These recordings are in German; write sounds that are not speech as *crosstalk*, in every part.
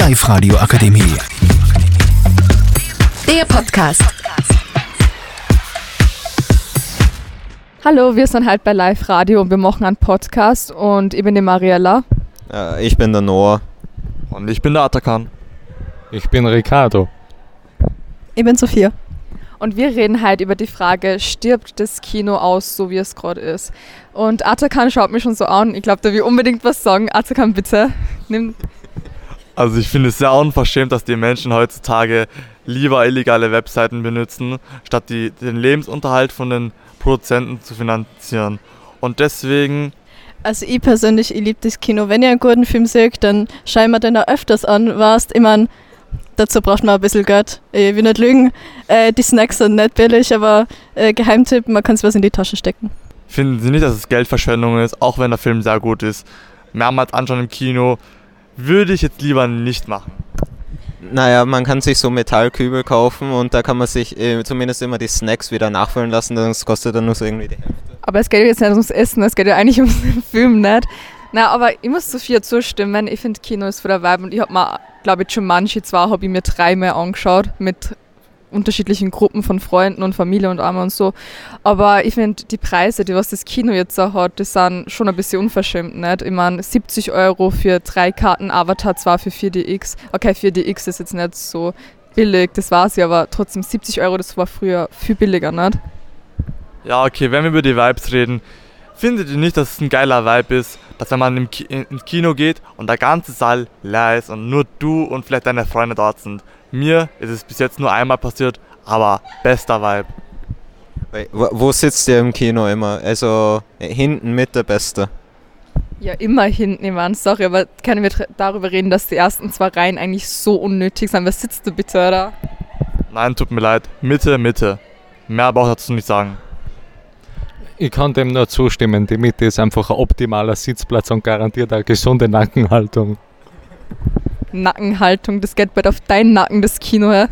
Live-Radio Akademie. Der Podcast. Hallo, wir sind halt bei Live Radio und wir machen einen Podcast und ich bin die Mariella. Äh, ich bin der Noah. Und ich bin der Atakan. Ich bin Ricardo. Ich bin Sophia. Und wir reden halt über die Frage, stirbt das Kino aus, so wie es gerade ist? Und Atakan schaut mich schon so an. Ich glaube, der will unbedingt was sagen. Atakan, bitte. Nimm. Also ich finde es sehr unverschämt, dass die Menschen heutzutage lieber illegale Webseiten benutzen, statt die, den Lebensunterhalt von den Produzenten zu finanzieren. Und deswegen Also ich persönlich, ich liebe das Kino. Wenn ihr einen guten Film seht, dann schauen wir den auch öfters an. Weißt, ich meine, dazu braucht man ein bisschen Geld. Ich will nicht lügen. Äh, die Snacks sind nicht billig, aber äh, Geheimtipp, man kann es was in die Tasche stecken. finden sie nicht, dass es Geldverschwendung ist, auch wenn der Film sehr gut ist. Mehrmals anschauen im Kino würde ich jetzt lieber nicht machen. Naja, man kann sich so Metallkübel kaufen und da kann man sich äh, zumindest immer die Snacks wieder nachfüllen lassen, das kostet dann nur so irgendwie die Hälfte. Aber es geht jetzt nicht ums Essen, es geht ja eigentlich ums *laughs* Film, nicht? Na, aber ich muss Sophia zustimmen. Ich finde, Kino ist für der Vibe und ich habe mir, glaube ich, schon manche zwar, habe ich mir dreimal angeschaut mit unterschiedlichen Gruppen von Freunden und Familie und allem und so. Aber ich finde, die Preise, die was das Kino jetzt auch hat, die sind schon ein bisschen unverschämt, nicht? Ich meine, 70 Euro für drei Karten Avatar zwar für 4DX. Okay, 4DX ist jetzt nicht so billig, das war sie, aber trotzdem 70 Euro, das war früher viel billiger, nicht? Ja, okay, wenn wir über die Vibes reden, findet ihr nicht, dass es ein geiler Vibe ist, dass wenn man im Ki ins Kino geht und der ganze Saal leer ist und nur du und vielleicht deine Freunde dort sind? Mir ist es bis jetzt nur einmal passiert, aber bester Vibe. Wo, sitzt ihr im Kino immer? Also äh, hinten mit der Beste. Ja, immer hinten im Wand, sorry, aber können wir darüber reden, dass die ersten zwei Reihen eigentlich so unnötig sind? Was sitzt du bitte, oder? Nein, tut mir leid. Mitte, Mitte. Mehr braucht dazu nicht sagen. Ich kann dem nur zustimmen. Die Mitte ist einfach ein optimaler Sitzplatz und garantiert eine gesunde Nackenhaltung. Nackenhaltung, das geht bald auf deinen Nacken, das Kino, ja?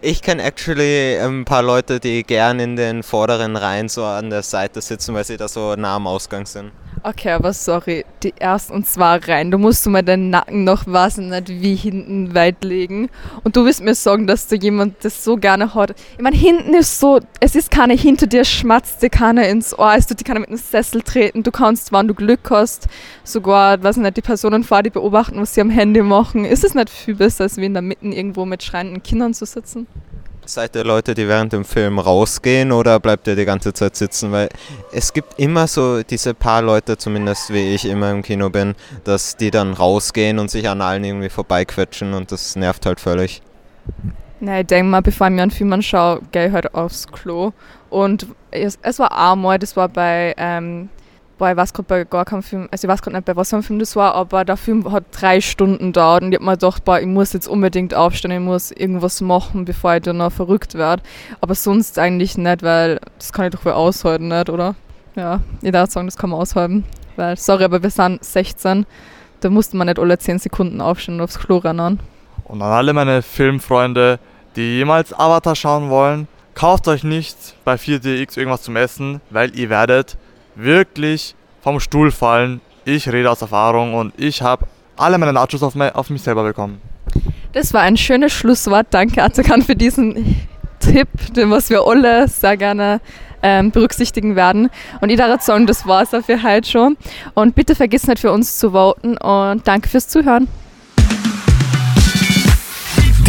Ich kenne actually ein paar Leute, die gern in den vorderen Reihen so an der Seite sitzen, weil sie da so nah am Ausgang sind. Okay, aber sorry, die ersten und zwei Reihen, du musst mal deinen Nacken noch, ich nicht, wie hinten weit legen. Und du willst mir sagen, dass du jemand das so gerne hat. Ich meine, hinten ist so, es ist keiner hinter dir, schmatzt dir keiner ins Ohr, es tut dir keiner mit einem Sessel treten. Du kannst, wann du Glück hast, sogar, weiß ich nicht, die Personen vor dir beobachten, was sie am Handy machen. Ist es nicht viel besser, als wie in der Mitte irgendwo mit schreienden Kindern zu sitzen? Seid ihr Leute, die während dem Film rausgehen oder bleibt ihr die ganze Zeit sitzen? Weil es gibt immer so diese paar Leute, zumindest wie ich immer im Kino bin, dass die dann rausgehen und sich an allen irgendwie vorbeiquetschen und das nervt halt völlig. Nein, ich denke mal, bevor ich mir einen Film anschaue, gehe ich halt aufs Klo. Und es, es war einmal, das war bei, ähm, boah, ich weiß gerade bei gar keinem Film, also ich weiß gerade nicht, bei was für einem Film das war, aber der Film hat drei Stunden gedauert und ich hab mir gedacht, boah, ich muss jetzt unbedingt aufstehen, ich muss irgendwas machen, bevor ich dann noch verrückt werde. Aber sonst eigentlich nicht, weil das kann ich doch wohl aushalten, nicht, oder? Ja, ich darf sagen, das kann man aushalten. Weil, sorry, aber wir sind 16, da musste man nicht alle 10 Sekunden aufstehen und aufs Klo rennen. Und an alle meine Filmfreunde, die jemals Avatar schauen wollen, kauft euch nicht bei 4DX irgendwas zum Essen, weil ihr werdet wirklich vom Stuhl fallen. Ich rede aus Erfahrung und ich habe alle meine Nachos auf, auf mich selber bekommen. Das war ein schönes Schlusswort. Danke, Atakan, für diesen Tipp, den was wir alle sehr gerne ähm, berücksichtigen werden. Und ich darf sagen, das war's auch für heute schon. Und bitte vergiss nicht für uns zu voten und danke fürs Zuhören.